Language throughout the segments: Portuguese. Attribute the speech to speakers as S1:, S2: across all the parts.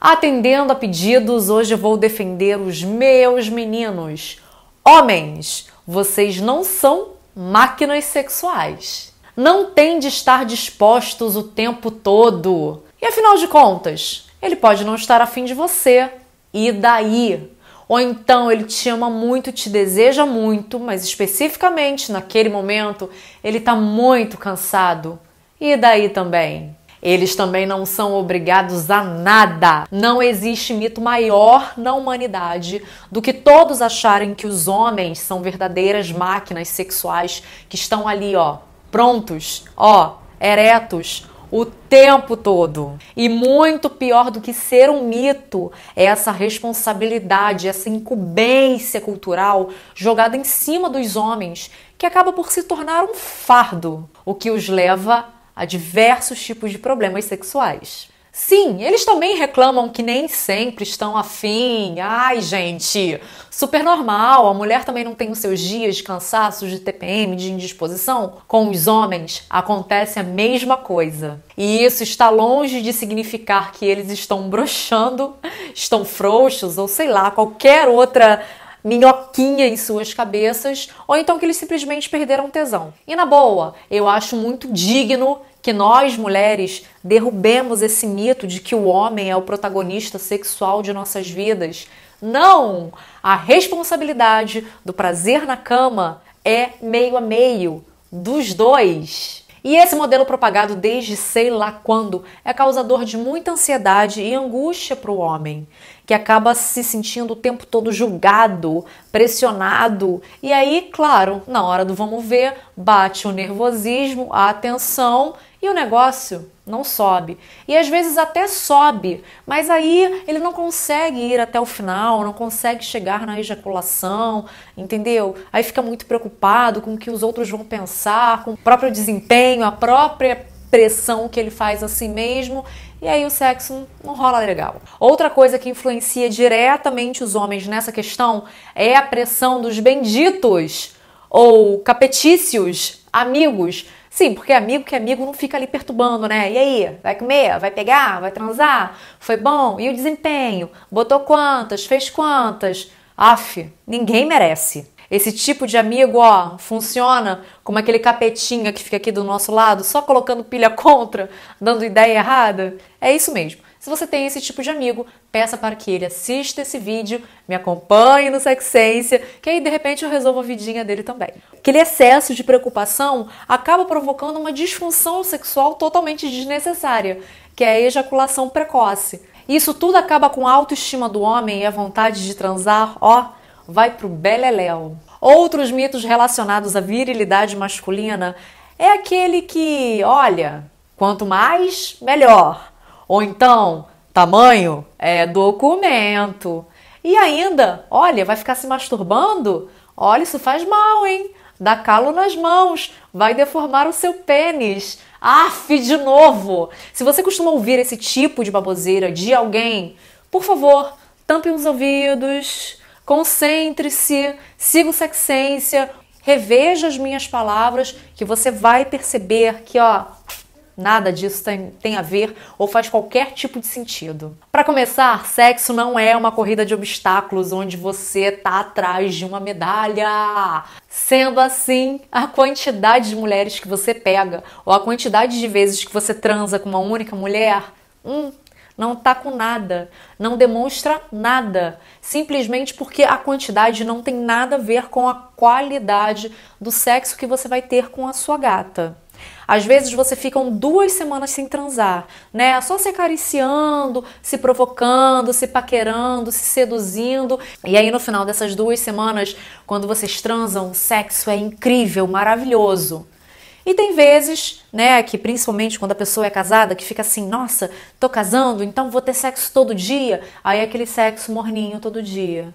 S1: Atendendo a pedidos, hoje vou defender os meus meninos. Homens, vocês não são máquinas sexuais. Não tem de estar dispostos o tempo todo. E afinal de contas, ele pode não estar afim de você. E daí? Ou então ele te ama muito, te deseja muito, mas especificamente naquele momento ele está muito cansado. E daí também? Eles também não são obrigados a nada. Não existe mito maior na humanidade do que todos acharem que os homens são verdadeiras máquinas sexuais que estão ali, ó, prontos, ó, eretos, o tempo todo. E muito pior do que ser um mito é essa responsabilidade, essa incumbência cultural jogada em cima dos homens, que acaba por se tornar um fardo, o que os leva a diversos tipos de problemas sexuais. Sim, eles também reclamam que nem sempre estão afim. Ai, gente, super normal. A mulher também não tem os seus dias de cansaço, de TPM, de indisposição. Com os homens acontece a mesma coisa. E isso está longe de significar que eles estão broxando, estão frouxos ou sei lá, qualquer outra minhoquinha em suas cabeças, ou então que eles simplesmente perderam tesão. E na boa, eu acho muito digno que nós mulheres derrubemos esse mito de que o homem é o protagonista sexual de nossas vidas. Não! A responsabilidade do prazer na cama é meio a meio dos dois. E esse modelo propagado desde sei lá quando é causador de muita ansiedade e angústia para o homem, que acaba se sentindo o tempo todo julgado, pressionado. E aí, claro, na hora do vamos ver, bate o nervosismo, a atenção e o negócio não sobe. E às vezes até sobe, mas aí ele não consegue ir até o final, não consegue chegar na ejaculação, entendeu? Aí fica muito preocupado com o que os outros vão pensar, com o próprio desempenho, a própria pressão que ele faz a si mesmo, e aí o sexo não rola legal. Outra coisa que influencia diretamente os homens nessa questão é a pressão dos benditos ou capetícios, amigos Sim, porque amigo que amigo não fica ali perturbando, né? E aí, vai comer? Vai pegar? Vai transar? Foi bom? E o desempenho? Botou quantas? Fez quantas? Aff, ninguém merece. Esse tipo de amigo, ó, funciona como aquele capetinha que fica aqui do nosso lado, só colocando pilha contra, dando ideia errada. É isso mesmo. Se você tem esse tipo de amigo, peça para que ele assista esse vídeo, me acompanhe no Sexência, que aí de repente eu resolvo a vidinha dele também. Aquele excesso de preocupação acaba provocando uma disfunção sexual totalmente desnecessária, que é a ejaculação precoce. Isso tudo acaba com a autoestima do homem e a vontade de transar, ó, vai pro beleléu. Outros mitos relacionados à virilidade masculina é aquele que, olha, quanto mais, melhor. Ou então, tamanho é documento. E ainda, olha, vai ficar se masturbando? Olha, isso faz mal, hein? Dá calo nas mãos, vai deformar o seu pênis. Af, de novo! Se você costuma ouvir esse tipo de baboseira de alguém, por favor, tampe os ouvidos, concentre-se, siga o sexência, reveja as minhas palavras, que você vai perceber que, ó, Nada disso tem, tem a ver ou faz qualquer tipo de sentido. Para começar, sexo não é uma corrida de obstáculos onde você tá atrás de uma medalha. Sendo assim, a quantidade de mulheres que você pega ou a quantidade de vezes que você transa com uma única mulher, hum, não tá com nada, não demonstra nada, simplesmente porque a quantidade não tem nada a ver com a qualidade do sexo que você vai ter com a sua gata. Às vezes você fica duas semanas sem transar, né? Só se acariciando, se provocando, se paquerando, se seduzindo. E aí no final dessas duas semanas, quando vocês transam, o sexo é incrível, maravilhoso. E tem vezes, né, que principalmente quando a pessoa é casada, que fica assim, nossa, tô casando, então vou ter sexo todo dia. Aí é aquele sexo morninho todo dia,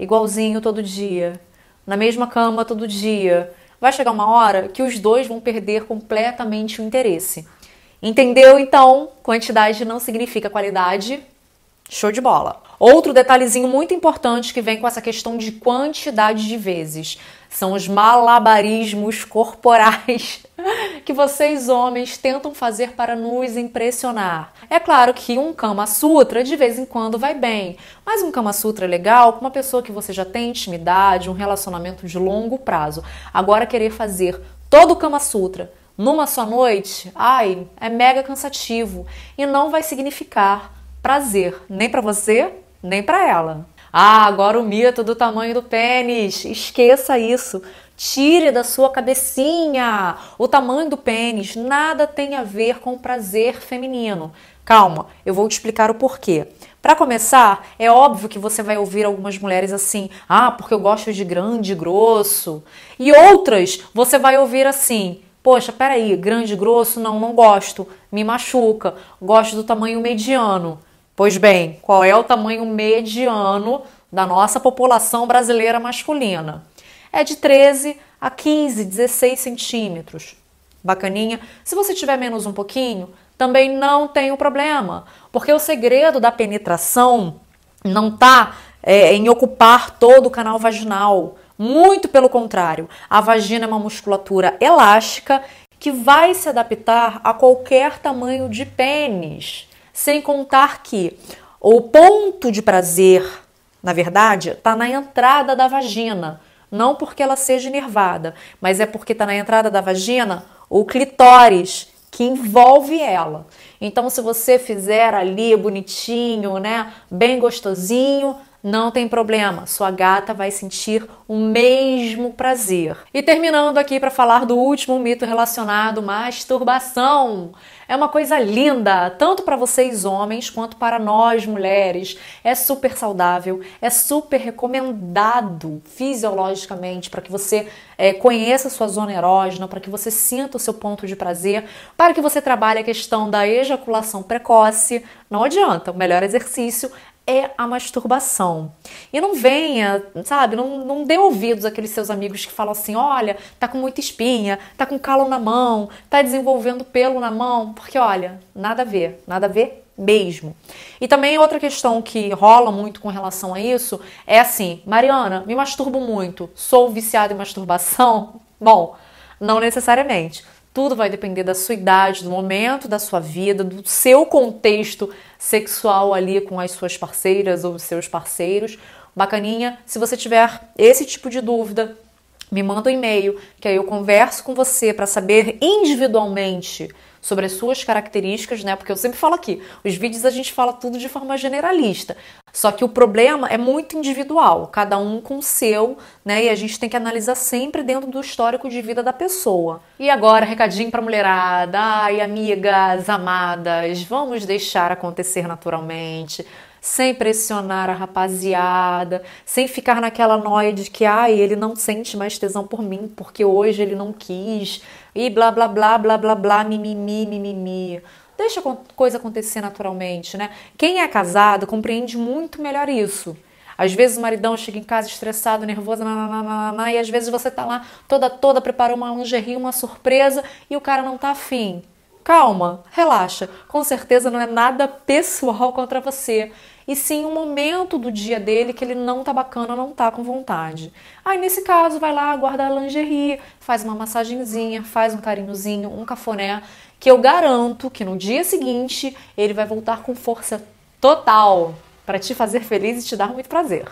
S1: igualzinho todo dia, na mesma cama todo dia, vai chegar uma hora que os dois vão perder completamente o interesse. Entendeu? Então, quantidade não significa qualidade. Show de bola. Outro detalhezinho muito importante que vem com essa questão de quantidade de vezes são os malabarismos corporais que vocês homens tentam fazer para nos impressionar. É claro que um Kama Sutra de vez em quando vai bem, mas um Kama Sutra é legal com uma pessoa que você já tem intimidade, um relacionamento de longo prazo. Agora querer fazer todo o Kama Sutra numa só noite, ai, é mega cansativo e não vai significar prazer nem para você nem para ela. Ah, agora o mito do tamanho do pênis. Esqueça isso. Tire da sua cabecinha o tamanho do pênis. Nada tem a ver com prazer feminino. Calma, eu vou te explicar o porquê. Para começar, é óbvio que você vai ouvir algumas mulheres assim: "Ah, porque eu gosto de grande e grosso". E outras, você vai ouvir assim: "Poxa, peraí, grande e grosso não, não gosto, me machuca, gosto do tamanho mediano". Pois bem, qual é o tamanho mediano da nossa população brasileira masculina? É de 13 a 15, 16 centímetros. Bacaninha. Se você tiver menos um pouquinho, também não tem o problema, porque o segredo da penetração não está é, em ocupar todo o canal vaginal. Muito pelo contrário, a vagina é uma musculatura elástica que vai se adaptar a qualquer tamanho de pênis. Sem contar que o ponto de prazer, na verdade, está na entrada da vagina. Não porque ela seja nervada, mas é porque está na entrada da vagina o clitóris que envolve ela. Então, se você fizer ali bonitinho, né, bem gostosinho, não tem problema, sua gata vai sentir o mesmo prazer. E terminando aqui para falar do último mito relacionado masturbação. É uma coisa linda, tanto para vocês homens quanto para nós mulheres. É super saudável, é super recomendado fisiologicamente para que você é, conheça sua zona erógena, para que você sinta o seu ponto de prazer, para que você trabalhe a questão da ejaculação precoce. Não adianta, o melhor exercício é a masturbação. E não venha, sabe, não, não dê ouvidos àqueles seus amigos que falam assim: olha, tá com muita espinha, tá com calo na mão, tá desenvolvendo pelo na mão, porque olha, nada a ver, nada a ver mesmo. E também outra questão que rola muito com relação a isso é assim: Mariana, me masturbo muito, sou viciada em masturbação? Bom, não necessariamente. Tudo vai depender da sua idade, do momento da sua vida, do seu contexto sexual ali com as suas parceiras ou seus parceiros. Bacaninha, se você tiver esse tipo de dúvida, me manda um e-mail que aí eu converso com você para saber individualmente sobre as suas características, né? Porque eu sempre falo aqui, os vídeos a gente fala tudo de forma generalista. Só que o problema é muito individual, cada um com o seu, né? E a gente tem que analisar sempre dentro do histórico de vida da pessoa. E agora, recadinho pra mulherada. Ai, amigas, amadas, vamos deixar acontecer naturalmente sem pressionar a rapaziada, sem ficar naquela noia de que ai, ele não sente mais tesão por mim porque hoje ele não quis, e blá blá blá blá blá blá, mimimi, mimimi. Deixa a coisa acontecer naturalmente, né? Quem é casado compreende muito melhor isso. Às vezes o maridão chega em casa estressado, nervoso, nananana, e às vezes você tá lá toda toda, preparou uma lingerie, uma surpresa e o cara não tá afim. Calma, relaxa. Com certeza não é nada pessoal contra você. E sim um momento do dia dele que ele não tá bacana, não tá com vontade. Aí nesse caso, vai lá, guarda a lingerie, faz uma massagenzinha, faz um carinhozinho, um cafoné, que eu garanto que no dia seguinte ele vai voltar com força total para te fazer feliz e te dar muito prazer.